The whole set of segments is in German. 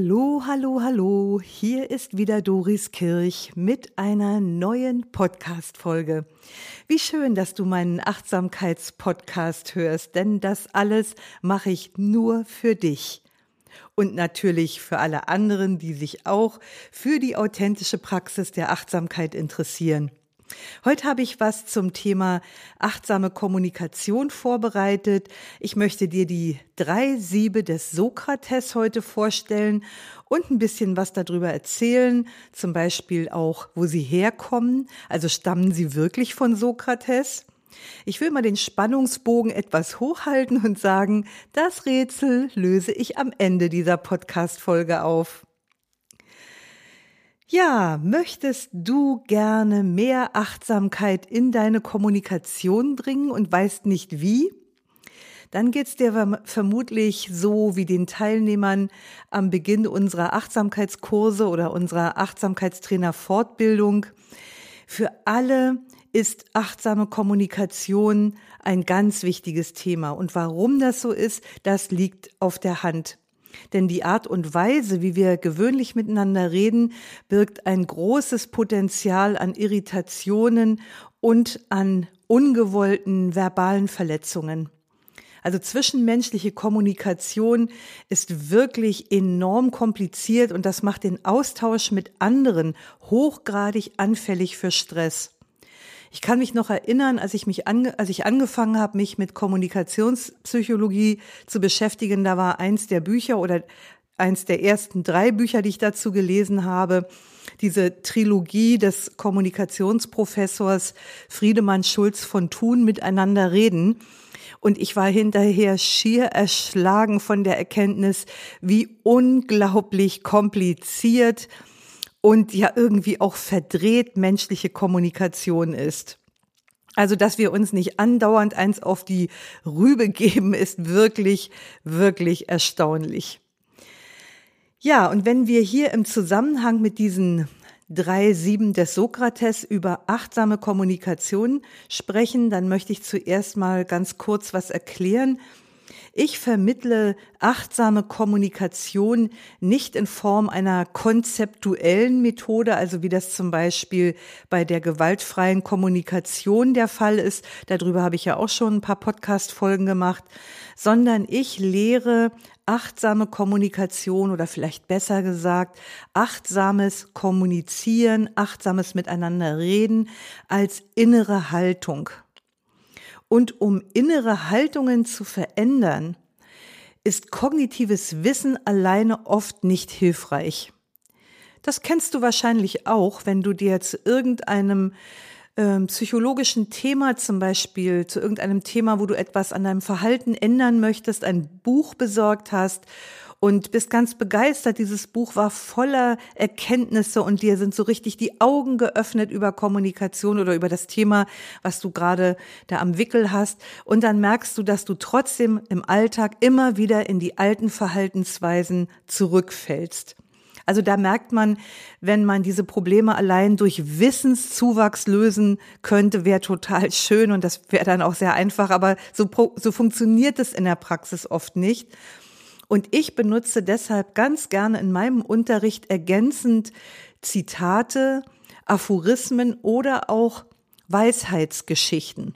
Hallo, hallo, hallo. Hier ist wieder Doris Kirch mit einer neuen Podcast-Folge. Wie schön, dass du meinen Achtsamkeitspodcast hörst, denn das alles mache ich nur für dich. Und natürlich für alle anderen, die sich auch für die authentische Praxis der Achtsamkeit interessieren. Heute habe ich was zum Thema achtsame Kommunikation vorbereitet. Ich möchte dir die drei Siebe des Sokrates heute vorstellen und ein bisschen was darüber erzählen, zum Beispiel auch, wo sie herkommen. Also stammen sie wirklich von Sokrates? Ich will mal den Spannungsbogen etwas hochhalten und sagen, das Rätsel löse ich am Ende dieser Podcast-Folge auf. Ja, möchtest du gerne mehr Achtsamkeit in deine Kommunikation bringen und weißt nicht wie? Dann geht's dir vermutlich so wie den Teilnehmern am Beginn unserer Achtsamkeitskurse oder unserer Achtsamkeitstrainer Fortbildung. Für alle ist achtsame Kommunikation ein ganz wichtiges Thema. Und warum das so ist, das liegt auf der Hand. Denn die Art und Weise, wie wir gewöhnlich miteinander reden, birgt ein großes Potenzial an Irritationen und an ungewollten verbalen Verletzungen. Also zwischenmenschliche Kommunikation ist wirklich enorm kompliziert und das macht den Austausch mit anderen hochgradig anfällig für Stress. Ich kann mich noch erinnern, als ich mich ange, als ich angefangen habe, mich mit Kommunikationspsychologie zu beschäftigen, da war eins der Bücher oder eins der ersten drei Bücher, die ich dazu gelesen habe, diese Trilogie des Kommunikationsprofessors Friedemann Schulz von Thun miteinander reden. Und ich war hinterher schier erschlagen von der Erkenntnis, wie unglaublich kompliziert und ja irgendwie auch verdreht menschliche Kommunikation ist. Also, dass wir uns nicht andauernd eins auf die Rübe geben, ist wirklich, wirklich erstaunlich. Ja, und wenn wir hier im Zusammenhang mit diesen drei Sieben des Sokrates über achtsame Kommunikation sprechen, dann möchte ich zuerst mal ganz kurz was erklären, ich vermittle achtsame Kommunikation nicht in Form einer konzeptuellen Methode, also wie das zum Beispiel bei der gewaltfreien Kommunikation der Fall ist. Darüber habe ich ja auch schon ein paar Podcast-Folgen gemacht, sondern ich lehre achtsame Kommunikation oder vielleicht besser gesagt achtsames Kommunizieren, achtsames Miteinander reden als innere Haltung. Und um innere Haltungen zu verändern, ist kognitives Wissen alleine oft nicht hilfreich. Das kennst du wahrscheinlich auch, wenn du dir zu irgendeinem äh, psychologischen Thema zum Beispiel, zu irgendeinem Thema, wo du etwas an deinem Verhalten ändern möchtest, ein Buch besorgt hast und bist ganz begeistert. Dieses Buch war voller Erkenntnisse und dir sind so richtig die Augen geöffnet über Kommunikation oder über das Thema, was du gerade da am Wickel hast. Und dann merkst du, dass du trotzdem im Alltag immer wieder in die alten Verhaltensweisen zurückfällst. Also da merkt man, wenn man diese Probleme allein durch Wissenszuwachs lösen könnte, wäre total schön und das wäre dann auch sehr einfach. Aber so, so funktioniert es in der Praxis oft nicht. Und ich benutze deshalb ganz gerne in meinem Unterricht ergänzend Zitate, Aphorismen oder auch Weisheitsgeschichten.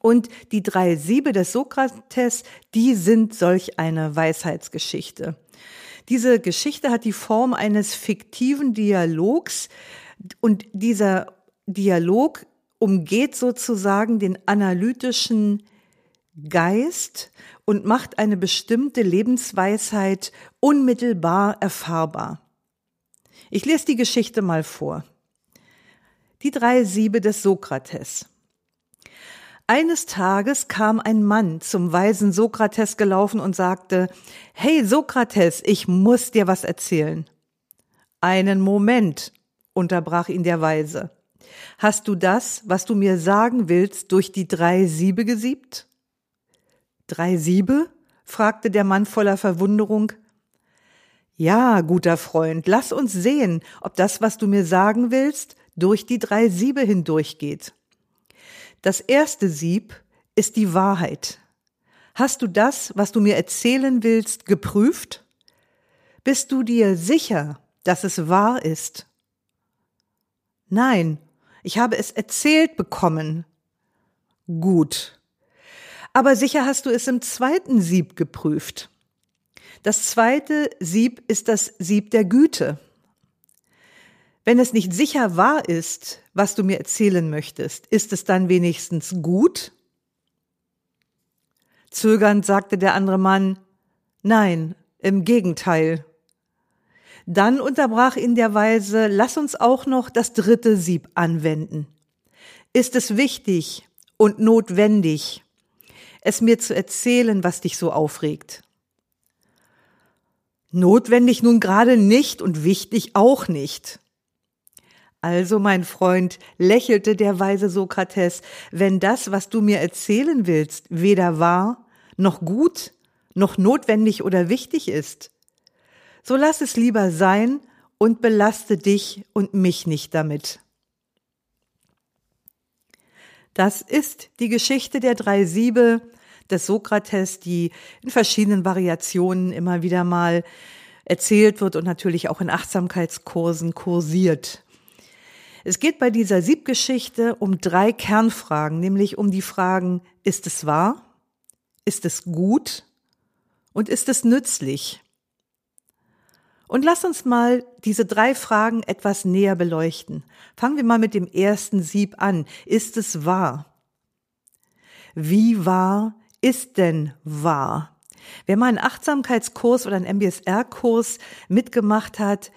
Und die drei Siebe des Sokrates, die sind solch eine Weisheitsgeschichte. Diese Geschichte hat die Form eines fiktiven Dialogs und dieser Dialog umgeht sozusagen den analytischen Geist und macht eine bestimmte Lebensweisheit unmittelbar erfahrbar. Ich lese die Geschichte mal vor. Die drei Siebe des Sokrates. Eines Tages kam ein Mann zum weisen Sokrates gelaufen und sagte, Hey Sokrates, ich muss dir was erzählen. Einen Moment, unterbrach ihn der Weise. Hast du das, was du mir sagen willst, durch die drei Siebe gesiebt? Drei Siebe? fragte der Mann voller Verwunderung. Ja, guter Freund, lass uns sehen, ob das, was du mir sagen willst, durch die drei Siebe hindurchgeht. Das erste Sieb ist die Wahrheit. Hast du das, was du mir erzählen willst, geprüft? Bist du dir sicher, dass es wahr ist? Nein, ich habe es erzählt bekommen. Gut. Aber sicher hast du es im zweiten Sieb geprüft. Das zweite Sieb ist das Sieb der Güte. Wenn es nicht sicher wahr ist, was du mir erzählen möchtest, ist es dann wenigstens gut? Zögernd sagte der andere Mann, nein, im Gegenteil. Dann unterbrach ihn der Weise, lass uns auch noch das dritte Sieb anwenden. Ist es wichtig und notwendig, es mir zu erzählen, was dich so aufregt? Notwendig nun gerade nicht und wichtig auch nicht. Also, mein Freund, lächelte der weise Sokrates, wenn das, was du mir erzählen willst, weder wahr, noch gut, noch notwendig oder wichtig ist, so lass es lieber sein und belaste dich und mich nicht damit. Das ist die Geschichte der drei Siebe, des Sokrates, die in verschiedenen Variationen immer wieder mal erzählt wird und natürlich auch in Achtsamkeitskursen kursiert. Es geht bei dieser Siebgeschichte um drei Kernfragen, nämlich um die Fragen, ist es wahr? Ist es gut? Und ist es nützlich? Und lass uns mal diese drei Fragen etwas näher beleuchten. Fangen wir mal mit dem ersten Sieb an. Ist es wahr? Wie wahr ist denn wahr? Wer mal einen Achtsamkeitskurs oder einen MBSR-Kurs mitgemacht hat,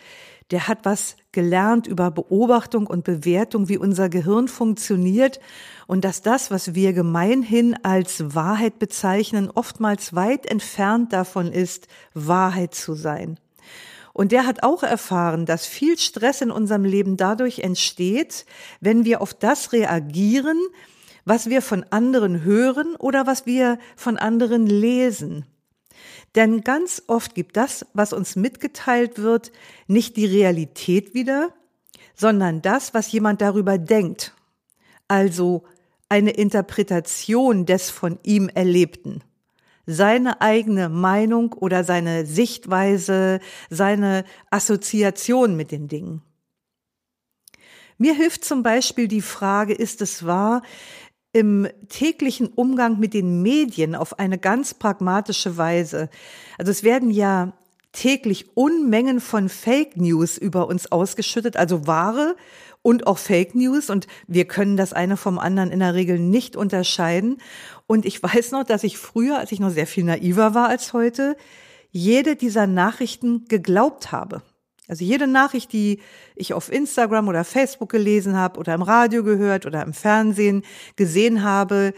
der hat was gelernt über Beobachtung und Bewertung, wie unser Gehirn funktioniert und dass das, was wir gemeinhin als Wahrheit bezeichnen, oftmals weit entfernt davon ist, Wahrheit zu sein. Und der hat auch erfahren, dass viel Stress in unserem Leben dadurch entsteht, wenn wir auf das reagieren, was wir von anderen hören oder was wir von anderen lesen. Denn ganz oft gibt das, was uns mitgeteilt wird, nicht die Realität wieder, sondern das, was jemand darüber denkt. Also eine Interpretation des von ihm Erlebten. Seine eigene Meinung oder seine Sichtweise, seine Assoziation mit den Dingen. Mir hilft zum Beispiel die Frage, ist es wahr, im täglichen Umgang mit den Medien auf eine ganz pragmatische Weise. Also es werden ja täglich Unmengen von Fake News über uns ausgeschüttet, also wahre und auch Fake News und wir können das eine vom anderen in der Regel nicht unterscheiden. Und ich weiß noch, dass ich früher, als ich noch sehr viel naiver war als heute, jede dieser Nachrichten geglaubt habe. Also jede Nachricht, die ich auf Instagram oder Facebook gelesen habe oder im Radio gehört oder im Fernsehen gesehen habe,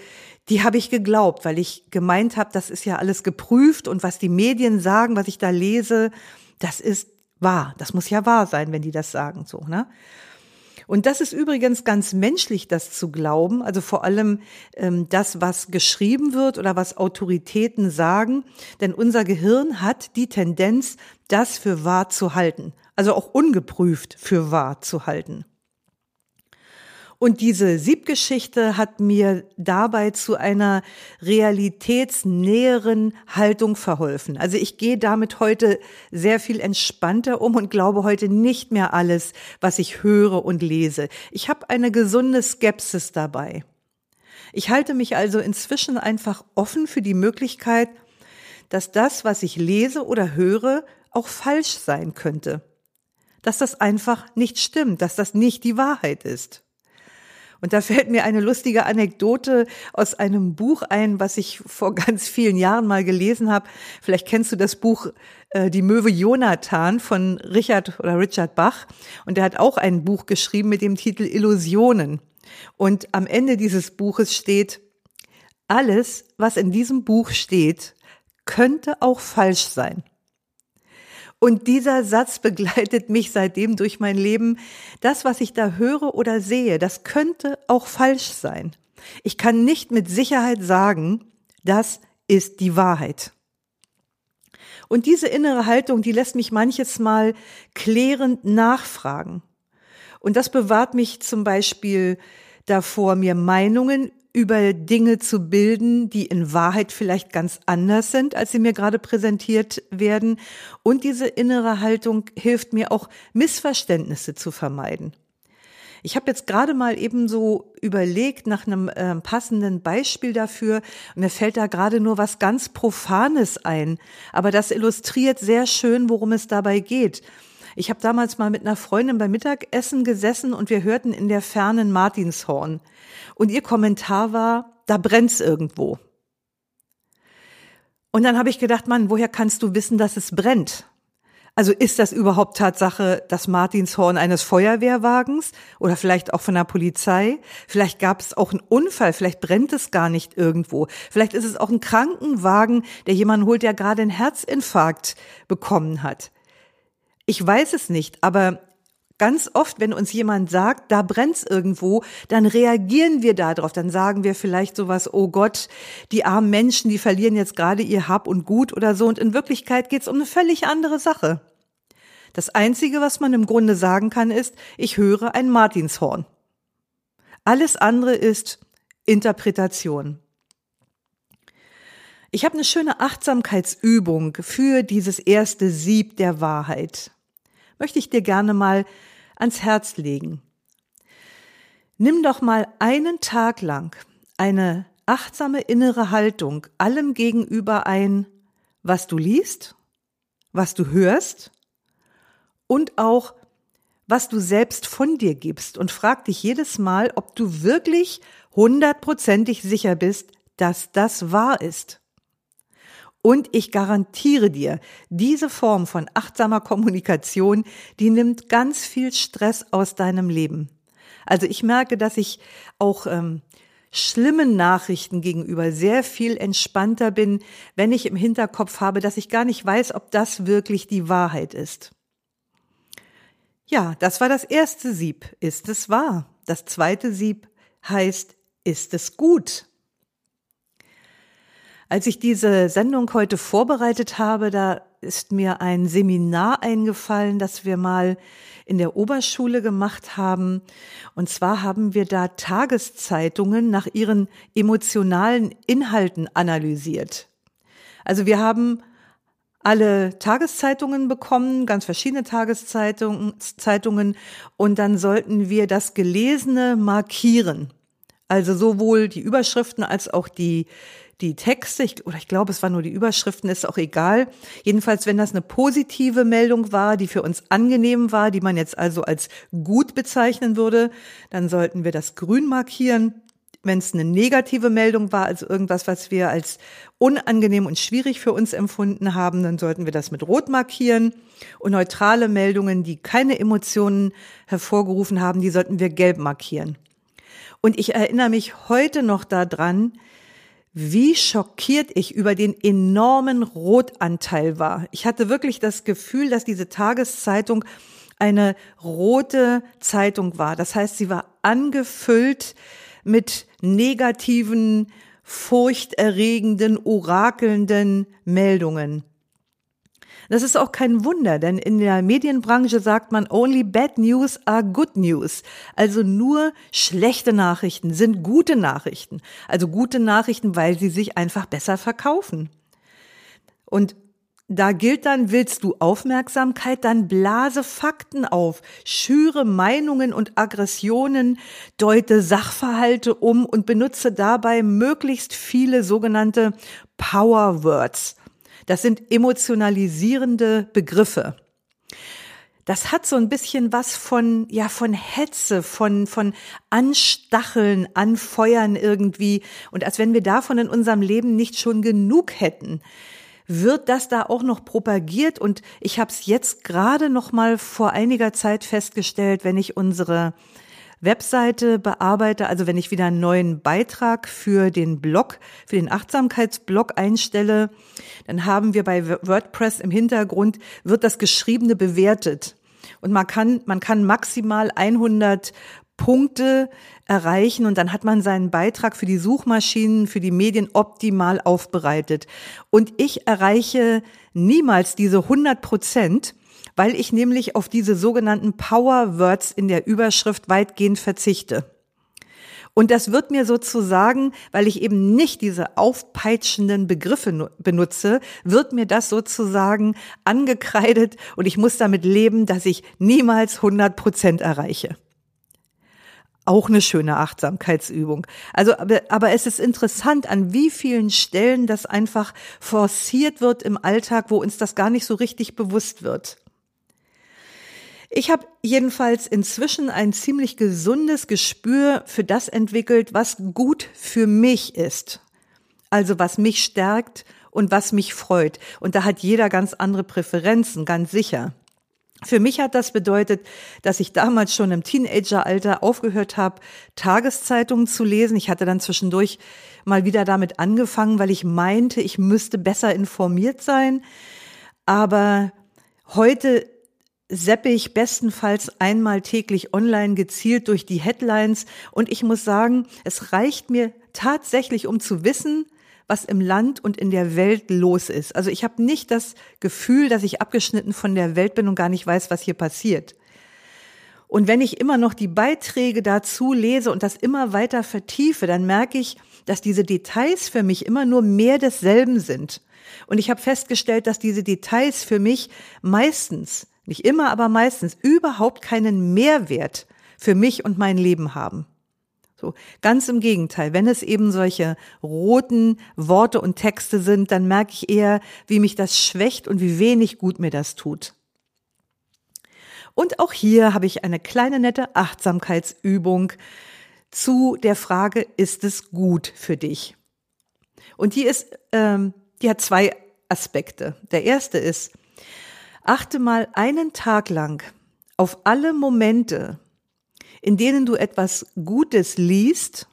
die habe ich geglaubt, weil ich gemeint habe, das ist ja alles geprüft und was die Medien sagen, was ich da lese, das ist wahr. Das muss ja wahr sein, wenn die das sagen, so, ne? Und das ist übrigens ganz menschlich, das zu glauben. Also vor allem ähm, das, was geschrieben wird oder was Autoritäten sagen. Denn unser Gehirn hat die Tendenz, das für wahr zu halten. Also auch ungeprüft für wahr zu halten. Und diese Siebgeschichte hat mir dabei zu einer realitätsnäheren Haltung verholfen. Also ich gehe damit heute sehr viel entspannter um und glaube heute nicht mehr alles, was ich höre und lese. Ich habe eine gesunde Skepsis dabei. Ich halte mich also inzwischen einfach offen für die Möglichkeit, dass das, was ich lese oder höre, auch falsch sein könnte. Dass das einfach nicht stimmt, dass das nicht die Wahrheit ist. Und da fällt mir eine lustige Anekdote aus einem Buch ein, was ich vor ganz vielen Jahren mal gelesen habe. Vielleicht kennst du das Buch äh, Die Möwe Jonathan von Richard oder Richard Bach. Und er hat auch ein Buch geschrieben mit dem Titel Illusionen. Und am Ende dieses Buches steht, alles, was in diesem Buch steht, könnte auch falsch sein. Und dieser Satz begleitet mich seitdem durch mein Leben. Das, was ich da höre oder sehe, das könnte auch falsch sein. Ich kann nicht mit Sicherheit sagen, das ist die Wahrheit. Und diese innere Haltung, die lässt mich manches Mal klärend nachfragen. Und das bewahrt mich zum Beispiel davor, mir Meinungen über Dinge zu bilden, die in Wahrheit vielleicht ganz anders sind, als sie mir gerade präsentiert werden. Und diese innere Haltung hilft mir auch, Missverständnisse zu vermeiden. Ich habe jetzt gerade mal eben so überlegt nach einem äh, passenden Beispiel dafür. Mir fällt da gerade nur was ganz Profanes ein, aber das illustriert sehr schön, worum es dabei geht. Ich habe damals mal mit einer Freundin beim Mittagessen gesessen und wir hörten in der fernen Martinshorn. Und ihr Kommentar war, da brennt's irgendwo. Und dann habe ich gedacht, Mann, woher kannst du wissen, dass es brennt? Also ist das überhaupt Tatsache das Martinshorn eines Feuerwehrwagens oder vielleicht auch von der Polizei? Vielleicht gab es auch einen Unfall, vielleicht brennt es gar nicht irgendwo. Vielleicht ist es auch ein Krankenwagen, der jemanden holt, der gerade einen Herzinfarkt bekommen hat. Ich weiß es nicht, aber ganz oft, wenn uns jemand sagt, da brennt's irgendwo, dann reagieren wir darauf. Dann sagen wir vielleicht sowas, oh Gott, die armen Menschen, die verlieren jetzt gerade ihr Hab und Gut oder so. Und in Wirklichkeit geht's um eine völlig andere Sache. Das Einzige, was man im Grunde sagen kann, ist, ich höre ein Martinshorn. Alles andere ist Interpretation. Ich habe eine schöne Achtsamkeitsübung für dieses erste Sieb der Wahrheit. Möchte ich dir gerne mal ans Herz legen. Nimm doch mal einen Tag lang eine achtsame innere Haltung allem gegenüber ein, was du liest, was du hörst und auch was du selbst von dir gibst und frag dich jedes Mal, ob du wirklich hundertprozentig sicher bist, dass das wahr ist. Und ich garantiere dir, diese Form von achtsamer Kommunikation, die nimmt ganz viel Stress aus deinem Leben. Also ich merke, dass ich auch ähm, schlimmen Nachrichten gegenüber sehr viel entspannter bin, wenn ich im Hinterkopf habe, dass ich gar nicht weiß, ob das wirklich die Wahrheit ist. Ja, das war das erste Sieb. Ist es wahr? Das zweite Sieb heißt, ist es gut? Als ich diese Sendung heute vorbereitet habe, da ist mir ein Seminar eingefallen, das wir mal in der Oberschule gemacht haben. Und zwar haben wir da Tageszeitungen nach ihren emotionalen Inhalten analysiert. Also wir haben alle Tageszeitungen bekommen, ganz verschiedene Tageszeitungen, Zeitungen, und dann sollten wir das Gelesene markieren. Also sowohl die Überschriften als auch die die Texte, ich, oder ich glaube, es waren nur die Überschriften, ist auch egal. Jedenfalls, wenn das eine positive Meldung war, die für uns angenehm war, die man jetzt also als gut bezeichnen würde, dann sollten wir das grün markieren. Wenn es eine negative Meldung war, also irgendwas, was wir als unangenehm und schwierig für uns empfunden haben, dann sollten wir das mit rot markieren. Und neutrale Meldungen, die keine Emotionen hervorgerufen haben, die sollten wir gelb markieren. Und ich erinnere mich heute noch daran, wie schockiert ich über den enormen Rotanteil war. Ich hatte wirklich das Gefühl, dass diese Tageszeitung eine rote Zeitung war. Das heißt, sie war angefüllt mit negativen, furchterregenden, orakelnden Meldungen. Das ist auch kein Wunder, denn in der Medienbranche sagt man, only bad news are good news. Also nur schlechte Nachrichten sind gute Nachrichten. Also gute Nachrichten, weil sie sich einfach besser verkaufen. Und da gilt dann, willst du Aufmerksamkeit, dann blase Fakten auf, schüre Meinungen und Aggressionen, deute Sachverhalte um und benutze dabei möglichst viele sogenannte Power Words. Das sind emotionalisierende Begriffe. Das hat so ein bisschen was von, ja, von Hetze, von, von Anstacheln, Anfeuern irgendwie. Und als wenn wir davon in unserem Leben nicht schon genug hätten, wird das da auch noch propagiert. Und ich habe es jetzt gerade noch mal vor einiger Zeit festgestellt, wenn ich unsere Webseite bearbeite, also wenn ich wieder einen neuen Beitrag für den Blog, für den Achtsamkeitsblog einstelle, dann haben wir bei WordPress im Hintergrund, wird das Geschriebene bewertet. Und man kann, man kann maximal 100 Punkte erreichen und dann hat man seinen Beitrag für die Suchmaschinen, für die Medien optimal aufbereitet. Und ich erreiche niemals diese 100 Prozent, weil ich nämlich auf diese sogenannten Power Words in der Überschrift weitgehend verzichte. Und das wird mir sozusagen, weil ich eben nicht diese aufpeitschenden Begriffe benutze, wird mir das sozusagen angekreidet und ich muss damit leben, dass ich niemals 100 Prozent erreiche. Auch eine schöne Achtsamkeitsübung. Also, aber, aber es ist interessant, an wie vielen Stellen das einfach forciert wird im Alltag, wo uns das gar nicht so richtig bewusst wird. Ich habe jedenfalls inzwischen ein ziemlich gesundes Gespür für das entwickelt, was gut für mich ist. Also was mich stärkt und was mich freut. Und da hat jeder ganz andere Präferenzen, ganz sicher. Für mich hat das bedeutet, dass ich damals schon im Teenageralter aufgehört habe, Tageszeitungen zu lesen. Ich hatte dann zwischendurch mal wieder damit angefangen, weil ich meinte, ich müsste besser informiert sein. Aber heute seppe ich bestenfalls einmal täglich online gezielt durch die Headlines und ich muss sagen, es reicht mir tatsächlich, um zu wissen, was im Land und in der Welt los ist. Also ich habe nicht das Gefühl, dass ich abgeschnitten von der Welt bin und gar nicht weiß, was hier passiert. Und wenn ich immer noch die Beiträge dazu lese und das immer weiter vertiefe, dann merke ich, dass diese Details für mich immer nur mehr desselben sind. Und ich habe festgestellt, dass diese Details für mich meistens nicht immer, aber meistens überhaupt keinen Mehrwert für mich und mein Leben haben. So, ganz im Gegenteil, wenn es eben solche roten Worte und Texte sind, dann merke ich eher, wie mich das schwächt und wie wenig gut mir das tut. Und auch hier habe ich eine kleine nette Achtsamkeitsübung zu der Frage, ist es gut für dich? Und die ist, ähm, die hat zwei Aspekte. Der erste ist, Achte mal einen Tag lang auf alle Momente, in denen du etwas Gutes liest,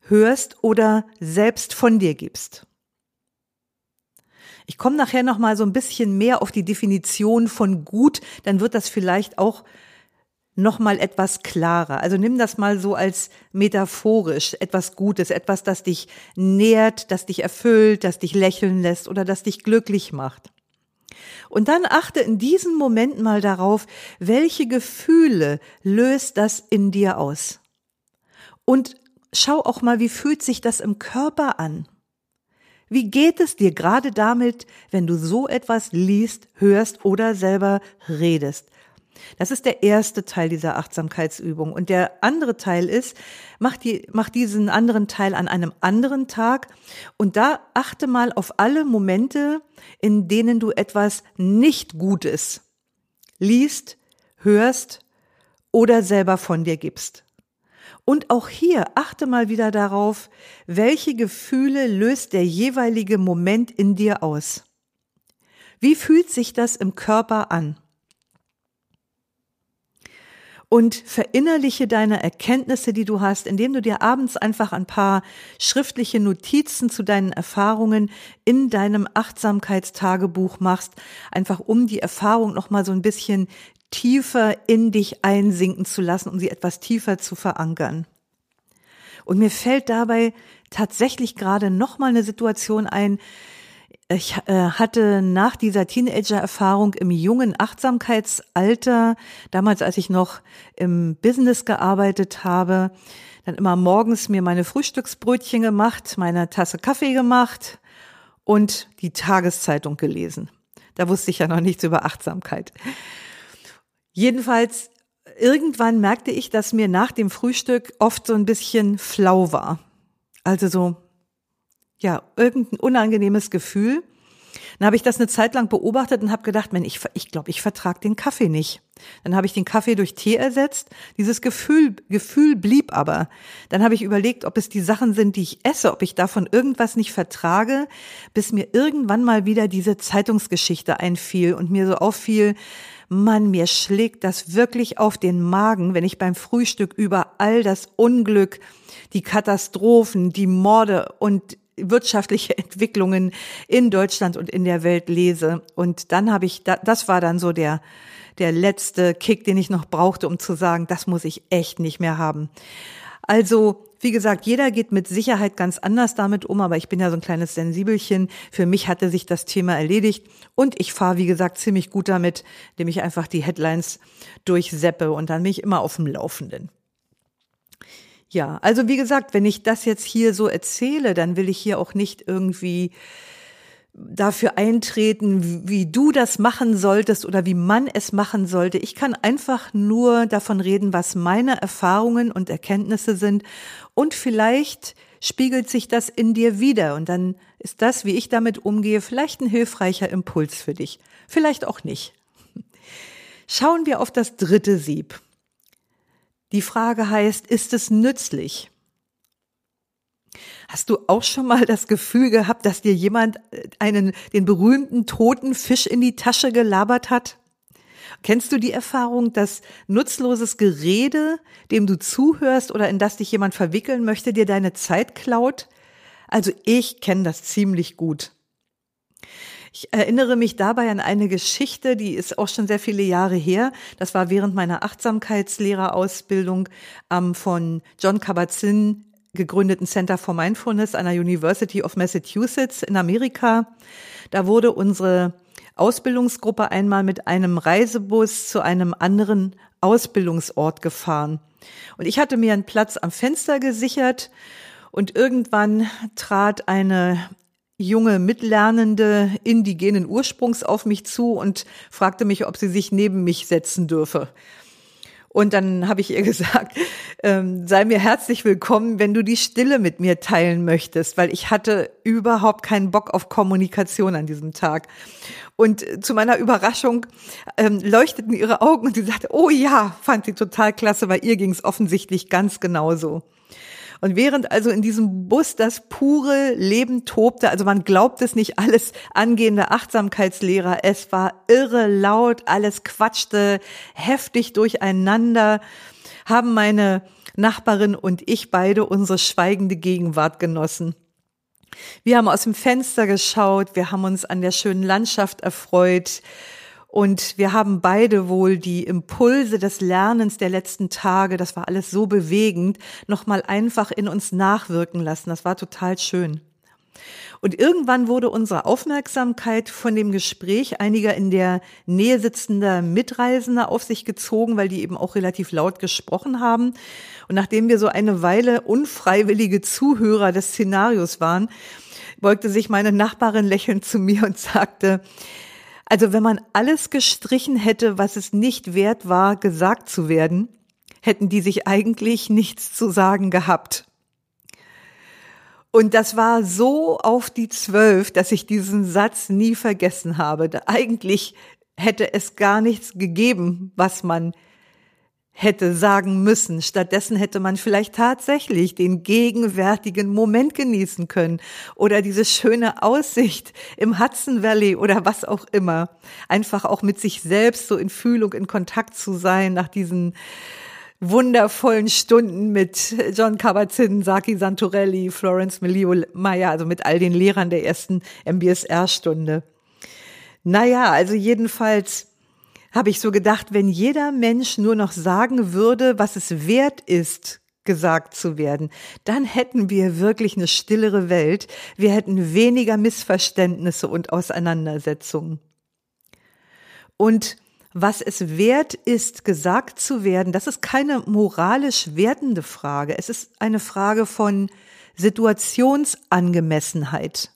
hörst oder selbst von dir gibst. Ich komme nachher noch mal so ein bisschen mehr auf die Definition von gut, dann wird das vielleicht auch noch mal etwas klarer. Also nimm das mal so als metaphorisch, etwas Gutes, etwas, das dich nährt, das dich erfüllt, das dich lächeln lässt oder das dich glücklich macht. Und dann achte in diesen Momenten mal darauf, welche Gefühle löst das in dir aus. Und schau auch mal, wie fühlt sich das im Körper an? Wie geht es dir gerade damit, wenn du so etwas liest, hörst oder selber redest? Das ist der erste Teil dieser Achtsamkeitsübung. Und der andere Teil ist, mach, die, mach diesen anderen Teil an einem anderen Tag und da achte mal auf alle Momente, in denen du etwas nicht Gutes liest, hörst oder selber von dir gibst. Und auch hier achte mal wieder darauf, welche Gefühle löst der jeweilige Moment in dir aus. Wie fühlt sich das im Körper an? Und verinnerliche deine Erkenntnisse, die du hast, indem du dir abends einfach ein paar schriftliche Notizen zu deinen Erfahrungen in deinem Achtsamkeitstagebuch machst, einfach um die Erfahrung noch mal so ein bisschen tiefer in dich einsinken zu lassen, um sie etwas tiefer zu verankern. Und mir fällt dabei tatsächlich gerade noch mal eine Situation ein, ich äh, hatte nach dieser Teenager-Erfahrung im jungen Achtsamkeitsalter, damals als ich noch im Business gearbeitet habe, dann immer morgens mir meine Frühstücksbrötchen gemacht, meine Tasse Kaffee gemacht und die Tageszeitung gelesen. Da wusste ich ja noch nichts über Achtsamkeit. Jedenfalls, irgendwann merkte ich, dass mir nach dem Frühstück oft so ein bisschen flau war. Also so ja, irgendein unangenehmes Gefühl. Dann habe ich das eine Zeit lang beobachtet und habe gedacht, man, ich ich, glaube, ich vertrag den Kaffee nicht. Dann habe ich den Kaffee durch Tee ersetzt. Dieses Gefühl, Gefühl blieb aber. Dann habe ich überlegt, ob es die Sachen sind, die ich esse, ob ich davon irgendwas nicht vertrage, bis mir irgendwann mal wieder diese Zeitungsgeschichte einfiel und mir so auffiel, Mann, mir schlägt das wirklich auf den Magen, wenn ich beim Frühstück über all das Unglück, die Katastrophen, die Morde und wirtschaftliche Entwicklungen in Deutschland und in der Welt lese. Und dann habe ich, das war dann so der, der letzte Kick, den ich noch brauchte, um zu sagen, das muss ich echt nicht mehr haben. Also, wie gesagt, jeder geht mit Sicherheit ganz anders damit um, aber ich bin ja so ein kleines Sensibelchen. Für mich hatte sich das Thema erledigt und ich fahre, wie gesagt, ziemlich gut damit, indem ich einfach die Headlines durchseppe und dann bin ich immer auf dem Laufenden. Ja, also wie gesagt, wenn ich das jetzt hier so erzähle, dann will ich hier auch nicht irgendwie dafür eintreten, wie du das machen solltest oder wie man es machen sollte. Ich kann einfach nur davon reden, was meine Erfahrungen und Erkenntnisse sind und vielleicht spiegelt sich das in dir wieder und dann ist das, wie ich damit umgehe, vielleicht ein hilfreicher Impuls für dich. Vielleicht auch nicht. Schauen wir auf das dritte Sieb. Die Frage heißt, ist es nützlich? Hast du auch schon mal das Gefühl gehabt, dass dir jemand äh, einen, den berühmten toten Fisch in die Tasche gelabert hat? Kennst du die Erfahrung, dass nutzloses Gerede, dem du zuhörst oder in das dich jemand verwickeln möchte, dir deine Zeit klaut? Also ich kenne das ziemlich gut. Ich erinnere mich dabei an eine Geschichte, die ist auch schon sehr viele Jahre her. Das war während meiner Achtsamkeitslehrerausbildung am von John Kabat-Zinn gegründeten Center for Mindfulness an der University of Massachusetts in Amerika. Da wurde unsere Ausbildungsgruppe einmal mit einem Reisebus zu einem anderen Ausbildungsort gefahren. Und ich hatte mir einen Platz am Fenster gesichert und irgendwann trat eine junge Mitlernende indigenen Ursprungs auf mich zu und fragte mich, ob sie sich neben mich setzen dürfe. Und dann habe ich ihr gesagt, ähm, sei mir herzlich willkommen, wenn du die Stille mit mir teilen möchtest, weil ich hatte überhaupt keinen Bock auf Kommunikation an diesem Tag. Und zu meiner Überraschung ähm, leuchteten ihre Augen und sie sagte, oh ja, fand sie total klasse, weil ihr ging es offensichtlich ganz genauso. Und während also in diesem Bus das pure Leben tobte, also man glaubt es nicht alles angehende Achtsamkeitslehrer, es war irre laut, alles quatschte heftig durcheinander, haben meine Nachbarin und ich beide unsere schweigende Gegenwart genossen. Wir haben aus dem Fenster geschaut, wir haben uns an der schönen Landschaft erfreut, und wir haben beide wohl die Impulse des Lernens der letzten Tage, das war alles so bewegend, nochmal einfach in uns nachwirken lassen. Das war total schön. Und irgendwann wurde unsere Aufmerksamkeit von dem Gespräch einiger in der Nähe sitzender Mitreisender auf sich gezogen, weil die eben auch relativ laut gesprochen haben. Und nachdem wir so eine Weile unfreiwillige Zuhörer des Szenarios waren, beugte sich meine Nachbarin lächelnd zu mir und sagte, also wenn man alles gestrichen hätte, was es nicht wert war, gesagt zu werden, hätten die sich eigentlich nichts zu sagen gehabt. Und das war so auf die Zwölf, dass ich diesen Satz nie vergessen habe. Eigentlich hätte es gar nichts gegeben, was man hätte sagen müssen. Stattdessen hätte man vielleicht tatsächlich den gegenwärtigen Moment genießen können oder diese schöne Aussicht im Hudson Valley oder was auch immer. Einfach auch mit sich selbst so in Fühlung, in Kontakt zu sein nach diesen wundervollen Stunden mit John Kabat-Zinn, Saki Santorelli, Florence Melio Meyer, also mit all den Lehrern der ersten MBSR-Stunde. Naja, also jedenfalls habe ich so gedacht, wenn jeder Mensch nur noch sagen würde, was es wert ist, gesagt zu werden, dann hätten wir wirklich eine stillere Welt, wir hätten weniger Missverständnisse und Auseinandersetzungen. Und was es wert ist, gesagt zu werden, das ist keine moralisch wertende Frage, es ist eine Frage von Situationsangemessenheit.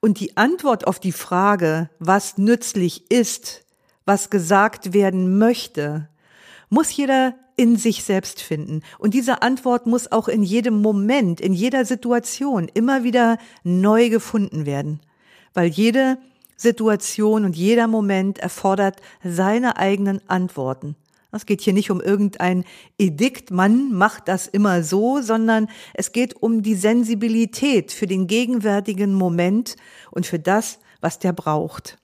Und die Antwort auf die Frage, was nützlich ist, was gesagt werden möchte, muss jeder in sich selbst finden. Und diese Antwort muss auch in jedem Moment, in jeder Situation immer wieder neu gefunden werden. weil jede Situation und jeder Moment erfordert seine eigenen Antworten. Es geht hier nicht um irgendein Edikt, man macht das immer so, sondern es geht um die Sensibilität für den gegenwärtigen Moment und für das, was der braucht.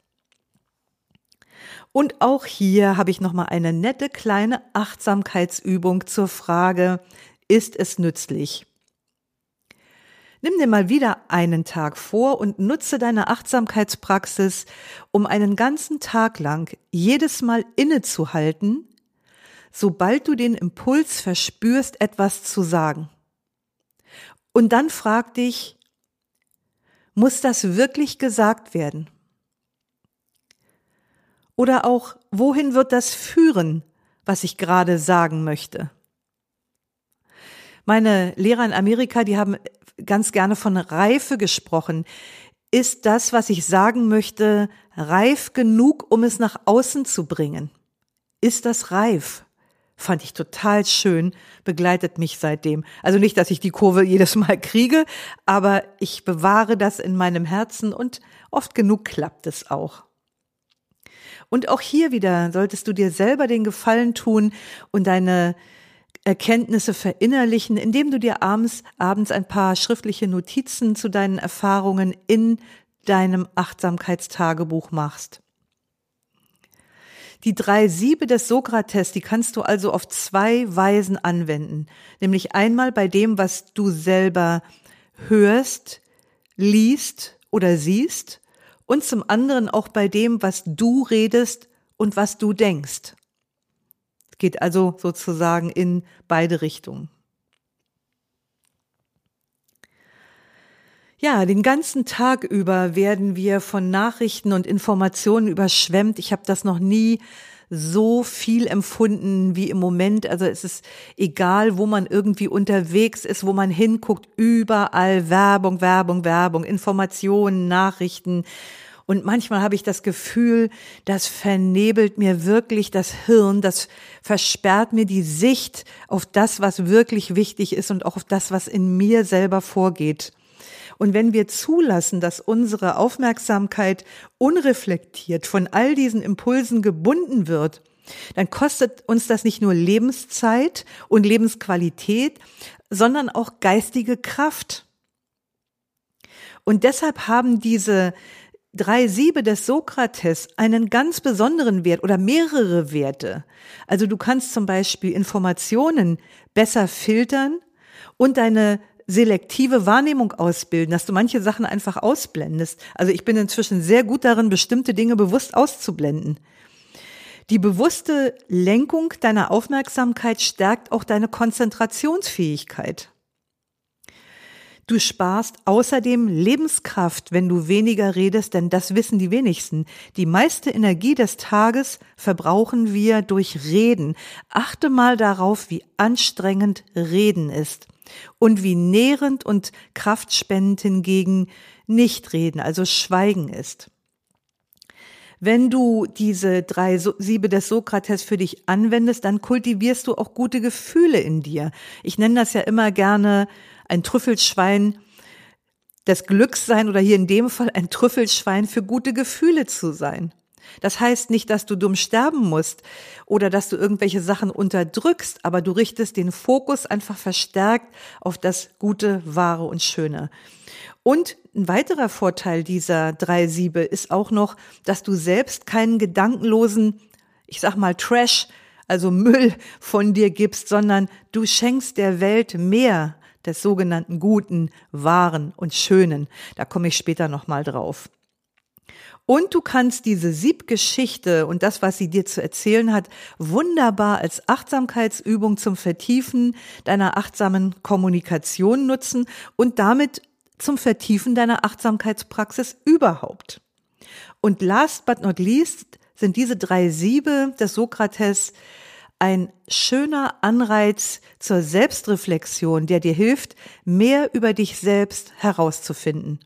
Und auch hier habe ich nochmal eine nette kleine Achtsamkeitsübung zur Frage, ist es nützlich? Nimm dir mal wieder einen Tag vor und nutze deine Achtsamkeitspraxis, um einen ganzen Tag lang jedes Mal innezuhalten sobald du den Impuls verspürst, etwas zu sagen. Und dann frag dich, muss das wirklich gesagt werden? Oder auch, wohin wird das führen, was ich gerade sagen möchte? Meine Lehrer in Amerika, die haben ganz gerne von Reife gesprochen. Ist das, was ich sagen möchte, reif genug, um es nach außen zu bringen? Ist das reif? fand ich total schön, begleitet mich seitdem. Also nicht, dass ich die Kurve jedes Mal kriege, aber ich bewahre das in meinem Herzen und oft genug klappt es auch. Und auch hier wieder solltest du dir selber den Gefallen tun und deine Erkenntnisse verinnerlichen, indem du dir abends, abends ein paar schriftliche Notizen zu deinen Erfahrungen in deinem Achtsamkeitstagebuch machst. Die drei Siebe des Sokrates, die kannst du also auf zwei Weisen anwenden. Nämlich einmal bei dem, was du selber hörst, liest oder siehst und zum anderen auch bei dem, was du redest und was du denkst. Es geht also sozusagen in beide Richtungen. Ja, den ganzen Tag über werden wir von Nachrichten und Informationen überschwemmt. Ich habe das noch nie so viel empfunden wie im Moment. Also es ist egal, wo man irgendwie unterwegs ist, wo man hinguckt, überall Werbung, Werbung, Werbung, Informationen, Nachrichten. Und manchmal habe ich das Gefühl, das vernebelt mir wirklich das Hirn, das versperrt mir die Sicht auf das, was wirklich wichtig ist und auch auf das, was in mir selber vorgeht. Und wenn wir zulassen, dass unsere Aufmerksamkeit unreflektiert von all diesen Impulsen gebunden wird, dann kostet uns das nicht nur Lebenszeit und Lebensqualität, sondern auch geistige Kraft. Und deshalb haben diese drei Siebe des Sokrates einen ganz besonderen Wert oder mehrere Werte. Also du kannst zum Beispiel Informationen besser filtern und deine selektive Wahrnehmung ausbilden, dass du manche Sachen einfach ausblendest. Also ich bin inzwischen sehr gut darin, bestimmte Dinge bewusst auszublenden. Die bewusste Lenkung deiner Aufmerksamkeit stärkt auch deine Konzentrationsfähigkeit. Du sparst außerdem Lebenskraft, wenn du weniger redest, denn das wissen die wenigsten. Die meiste Energie des Tages verbrauchen wir durch Reden. Achte mal darauf, wie anstrengend Reden ist und wie nährend und kraftspendend hingegen Nichtreden, also Schweigen ist. Wenn du diese drei Siebe des Sokrates für dich anwendest, dann kultivierst du auch gute Gefühle in dir. Ich nenne das ja immer gerne ein Trüffelschwein des Glücks sein oder hier in dem Fall ein Trüffelschwein für gute Gefühle zu sein. Das heißt nicht, dass du dumm sterben musst oder dass du irgendwelche Sachen unterdrückst, aber du richtest den Fokus einfach verstärkt auf das Gute, Wahre und Schöne. Und ein weiterer Vorteil dieser drei Siebe ist auch noch, dass du selbst keinen gedankenlosen, ich sag mal Trash, also Müll von dir gibst, sondern du schenkst der Welt mehr des sogenannten Guten, Wahren und Schönen. Da komme ich später nochmal drauf. Und du kannst diese Siebgeschichte und das, was sie dir zu erzählen hat, wunderbar als Achtsamkeitsübung zum Vertiefen deiner achtsamen Kommunikation nutzen und damit zum Vertiefen deiner Achtsamkeitspraxis überhaupt. Und last but not least sind diese drei Siebe des Sokrates ein schöner Anreiz zur Selbstreflexion, der dir hilft, mehr über dich selbst herauszufinden.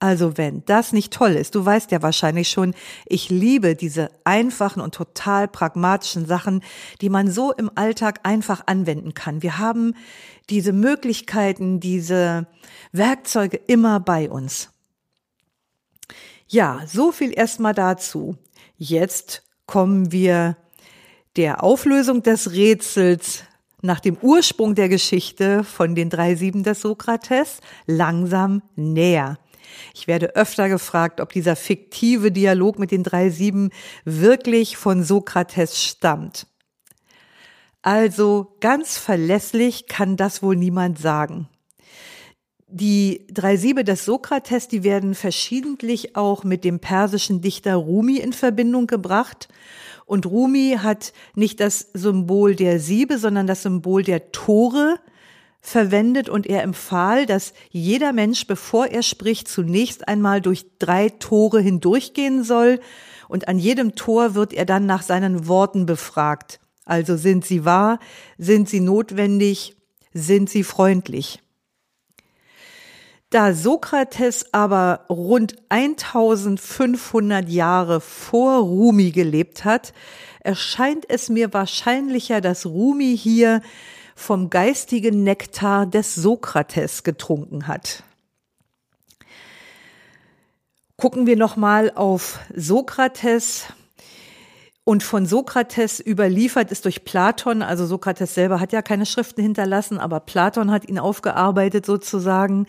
Also wenn das nicht toll ist, du weißt ja wahrscheinlich schon, ich liebe diese einfachen und total pragmatischen Sachen, die man so im Alltag einfach anwenden kann. Wir haben diese Möglichkeiten, diese Werkzeuge immer bei uns. Ja, so viel erstmal dazu. Jetzt kommen wir der Auflösung des Rätsels nach dem Ursprung der Geschichte von den drei Sieben des Sokrates langsam näher. Ich werde öfter gefragt, ob dieser fiktive Dialog mit den drei Sieben wirklich von Sokrates stammt. Also ganz verlässlich kann das wohl niemand sagen. Die drei Siebe des Sokrates, die werden verschiedentlich auch mit dem persischen Dichter Rumi in Verbindung gebracht. Und Rumi hat nicht das Symbol der Siebe, sondern das Symbol der Tore verwendet und er empfahl, dass jeder Mensch, bevor er spricht, zunächst einmal durch drei Tore hindurchgehen soll und an jedem Tor wird er dann nach seinen Worten befragt. Also sind sie wahr, sind sie notwendig, sind sie freundlich. Da Sokrates aber rund 1500 Jahre vor Rumi gelebt hat, erscheint es mir wahrscheinlicher, dass Rumi hier vom geistigen Nektar des Sokrates getrunken hat. Gucken wir nochmal auf Sokrates. Und von Sokrates überliefert ist durch Platon, also Sokrates selber hat ja keine Schriften hinterlassen, aber Platon hat ihn aufgearbeitet sozusagen.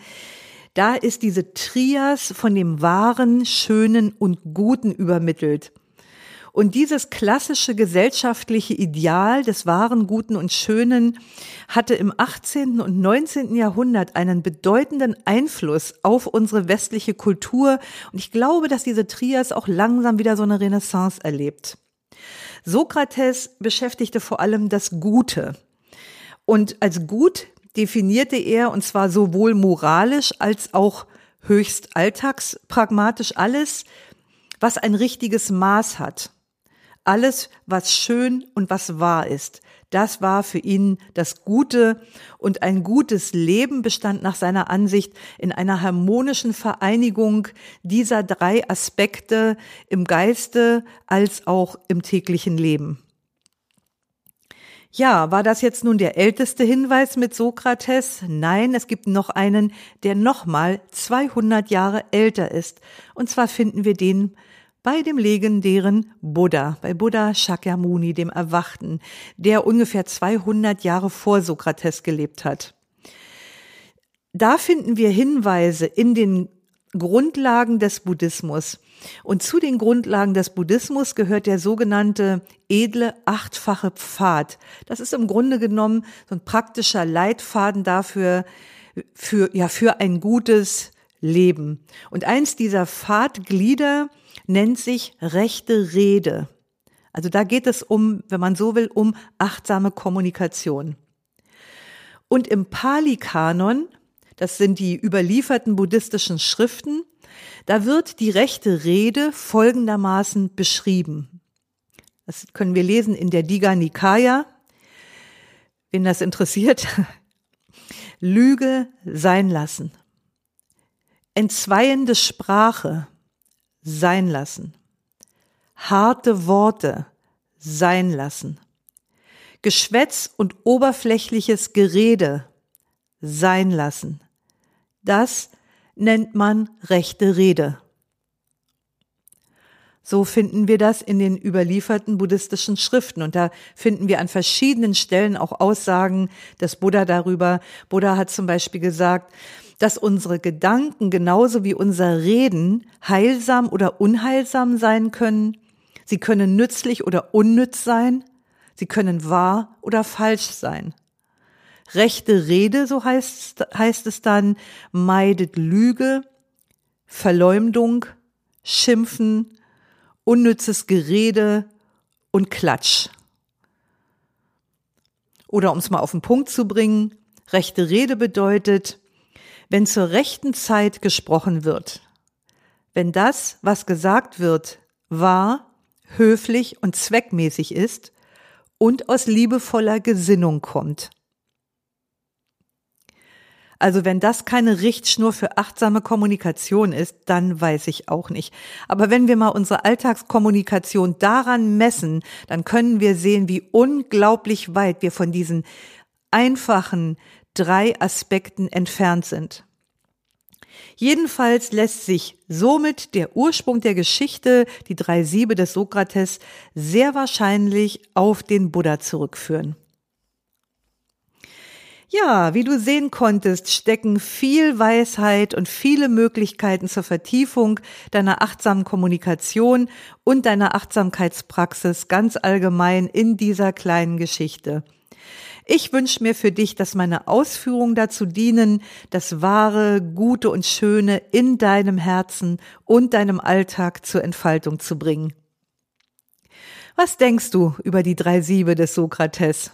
Da ist diese Trias von dem Wahren, Schönen und Guten übermittelt. Und dieses klassische gesellschaftliche Ideal des Wahren, Guten und Schönen hatte im 18. und 19. Jahrhundert einen bedeutenden Einfluss auf unsere westliche Kultur. Und ich glaube, dass diese Trias auch langsam wieder so eine Renaissance erlebt. Sokrates beschäftigte vor allem das Gute. Und als gut definierte er, und zwar sowohl moralisch als auch höchst alltagspragmatisch alles, was ein richtiges Maß hat. Alles, was schön und was wahr ist. Das war für ihn das Gute und ein gutes Leben bestand nach seiner Ansicht in einer harmonischen Vereinigung dieser drei Aspekte im Geiste als auch im täglichen Leben. Ja, war das jetzt nun der älteste Hinweis mit Sokrates? Nein, es gibt noch einen, der nochmal 200 Jahre älter ist. Und zwar finden wir den bei dem legendären Buddha, bei Buddha Shakyamuni, dem Erwachten, der ungefähr 200 Jahre vor Sokrates gelebt hat. Da finden wir Hinweise in den Grundlagen des Buddhismus. Und zu den Grundlagen des Buddhismus gehört der sogenannte edle achtfache Pfad. Das ist im Grunde genommen so ein praktischer Leitfaden dafür, für, ja, für ein gutes Leben. Und eins dieser Pfadglieder nennt sich rechte Rede. Also da geht es um, wenn man so will, um achtsame Kommunikation. Und im Pali-Kanon das sind die überlieferten buddhistischen Schriften, da wird die rechte Rede folgendermaßen beschrieben. Das können wir lesen in der Diga Nikaya. Wen das interessiert, Lüge sein lassen. Entzweiende Sprache sein lassen. Harte Worte sein lassen. Geschwätz und oberflächliches Gerede sein lassen. Das nennt man rechte Rede. So finden wir das in den überlieferten buddhistischen Schriften. Und da finden wir an verschiedenen Stellen auch Aussagen des Buddha darüber. Buddha hat zum Beispiel gesagt, dass unsere Gedanken genauso wie unser Reden heilsam oder unheilsam sein können. Sie können nützlich oder unnütz sein. Sie können wahr oder falsch sein. Rechte Rede, so heißt, heißt es dann, meidet Lüge, Verleumdung, Schimpfen, unnützes Gerede und Klatsch. Oder um es mal auf den Punkt zu bringen, rechte Rede bedeutet, wenn zur rechten Zeit gesprochen wird, wenn das, was gesagt wird, wahr, höflich und zweckmäßig ist und aus liebevoller Gesinnung kommt. Also wenn das keine Richtschnur für achtsame Kommunikation ist, dann weiß ich auch nicht. Aber wenn wir mal unsere Alltagskommunikation daran messen, dann können wir sehen, wie unglaublich weit wir von diesen einfachen drei Aspekten entfernt sind. Jedenfalls lässt sich somit der Ursprung der Geschichte, die drei Siebe des Sokrates, sehr wahrscheinlich auf den Buddha zurückführen. Ja, wie du sehen konntest, stecken viel Weisheit und viele Möglichkeiten zur Vertiefung deiner achtsamen Kommunikation und deiner Achtsamkeitspraxis ganz allgemein in dieser kleinen Geschichte. Ich wünsche mir für dich, dass meine Ausführungen dazu dienen, das wahre, gute und schöne in deinem Herzen und deinem Alltag zur Entfaltung zu bringen. Was denkst du über die drei Siebe des Sokrates?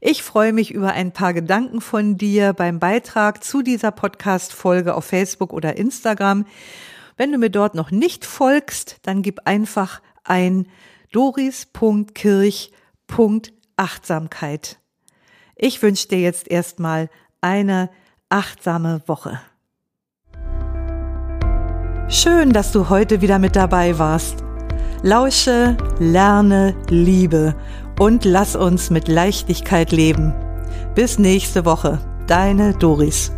Ich freue mich über ein paar Gedanken von dir beim Beitrag zu dieser Podcast-Folge auf Facebook oder Instagram. Wenn du mir dort noch nicht folgst, dann gib einfach ein doris.kirch.achtsamkeit. Ich wünsche dir jetzt erstmal eine achtsame Woche. Schön, dass du heute wieder mit dabei warst. Lausche, lerne, liebe und lass uns mit Leichtigkeit leben. Bis nächste Woche. Deine Doris.